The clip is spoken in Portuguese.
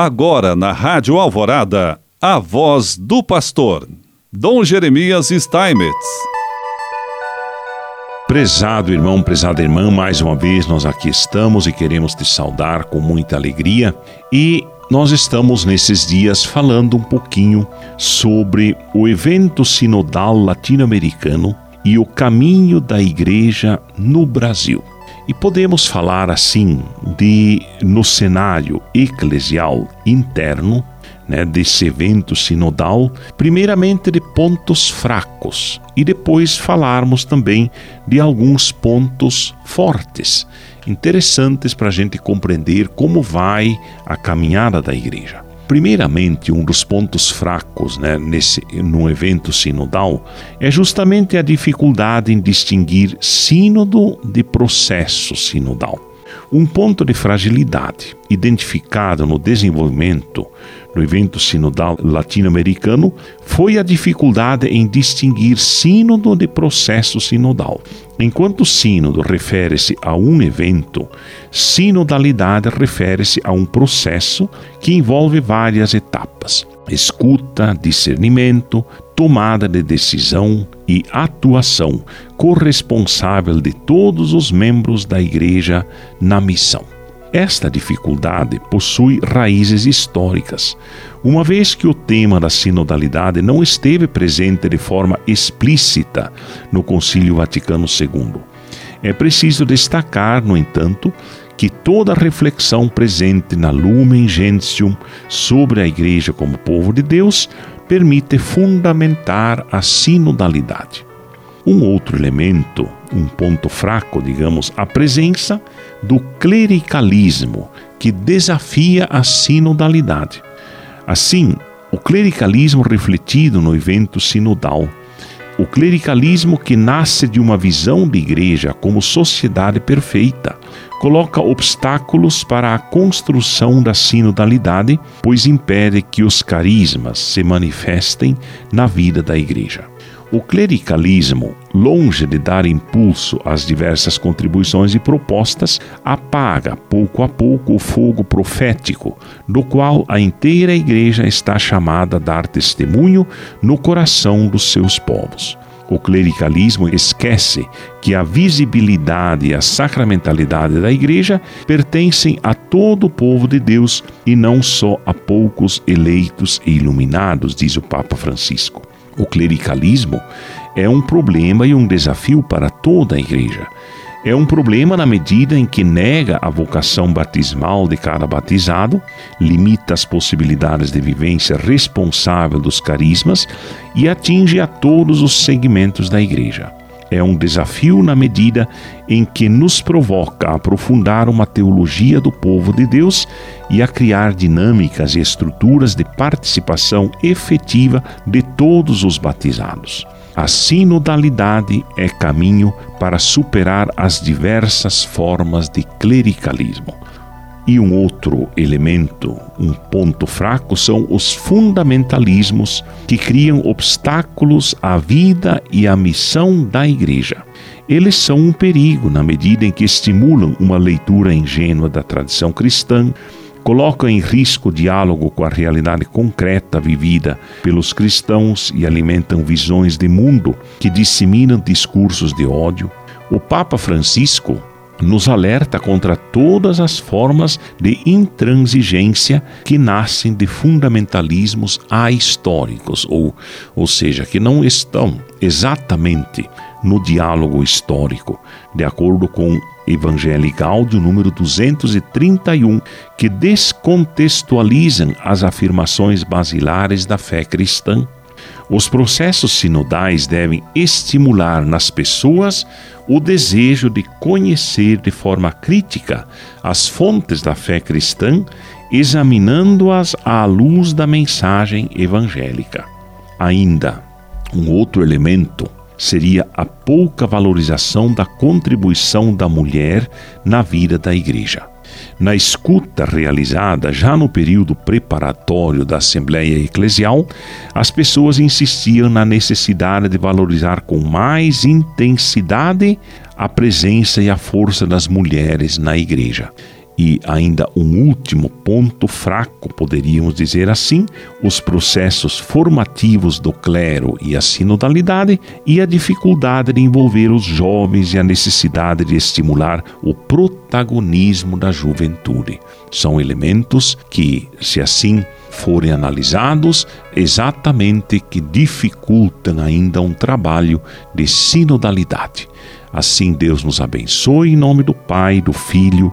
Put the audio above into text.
Agora na Rádio Alvorada, a voz do pastor, Dom Jeremias Steinmetz. Prezado irmão, prezada irmã, mais uma vez nós aqui estamos e queremos te saudar com muita alegria e nós estamos nesses dias falando um pouquinho sobre o evento sinodal latino-americano e o caminho da igreja no Brasil. E podemos falar assim de no cenário eclesial interno, né, desse evento sinodal, primeiramente de pontos fracos e depois falarmos também de alguns pontos fortes, interessantes para a gente compreender como vai a caminhada da igreja. Primeiramente, um dos pontos fracos né, nesse, no evento sinodal é justamente a dificuldade em distinguir sínodo de processo sinodal. Um ponto de fragilidade identificado no desenvolvimento no evento sinodal latino-americano foi a dificuldade em distinguir sínodo de processo sinodal. Enquanto sínodo refere-se a um evento, sinodalidade refere-se a um processo que envolve várias etapas: escuta, discernimento, tomada de decisão e atuação corresponsável de todos os membros da Igreja na missão. Esta dificuldade possui raízes históricas, uma vez que o tema da sinodalidade não esteve presente de forma explícita no Concílio Vaticano II. É preciso destacar, no entanto, que toda reflexão presente na Lumen Gentium sobre a Igreja como povo de Deus permite fundamentar a sinodalidade. Um outro elemento, um ponto fraco, digamos, a presença do clericalismo, que desafia a sinodalidade. Assim, o clericalismo refletido no evento sinodal, o clericalismo que nasce de uma visão de igreja como sociedade perfeita, coloca obstáculos para a construção da sinodalidade, pois impede que os carismas se manifestem na vida da igreja. O clericalismo, longe de dar impulso às diversas contribuições e propostas, apaga pouco a pouco o fogo profético, do qual a inteira igreja está chamada a dar testemunho no coração dos seus povos. O clericalismo esquece que a visibilidade e a sacramentalidade da igreja pertencem a todo o povo de Deus e não só a poucos eleitos e iluminados, diz o Papa Francisco. O clericalismo é um problema e um desafio para toda a igreja. É um problema na medida em que nega a vocação batismal de cada batizado, limita as possibilidades de vivência responsável dos carismas e atinge a todos os segmentos da igreja é um desafio na medida em que nos provoca a aprofundar uma teologia do povo de Deus e a criar dinâmicas e estruturas de participação efetiva de todos os batizados. A sinodalidade é caminho para superar as diversas formas de clericalismo. E um outro elemento, um ponto fraco, são os fundamentalismos que criam obstáculos à vida e à missão da Igreja. Eles são um perigo na medida em que estimulam uma leitura ingênua da tradição cristã, colocam em risco o diálogo com a realidade concreta vivida pelos cristãos e alimentam visões de mundo que disseminam discursos de ódio. O Papa Francisco nos alerta contra todas as formas de intransigência que nascem de fundamentalismos ahistóricos, ou, ou seja, que não estão exatamente no diálogo histórico, de acordo com Evangelii Gaudium número 231, que descontextualizam as afirmações basilares da fé cristã os processos sinodais devem estimular nas pessoas o desejo de conhecer de forma crítica as fontes da fé cristã, examinando-as à luz da mensagem evangélica. Ainda, um outro elemento seria a pouca valorização da contribuição da mulher na vida da igreja. Na escuta realizada já no período preparatório da Assembleia Eclesial, as pessoas insistiam na necessidade de valorizar com mais intensidade a presença e a força das mulheres na igreja. E ainda um último ponto fraco, poderíamos dizer assim, os processos formativos do clero e a sinodalidade e a dificuldade de envolver os jovens e a necessidade de estimular o protagonismo da juventude. São elementos que, se assim forem analisados, exatamente que dificultam ainda um trabalho de sinodalidade. Assim Deus nos abençoe em nome do Pai, do Filho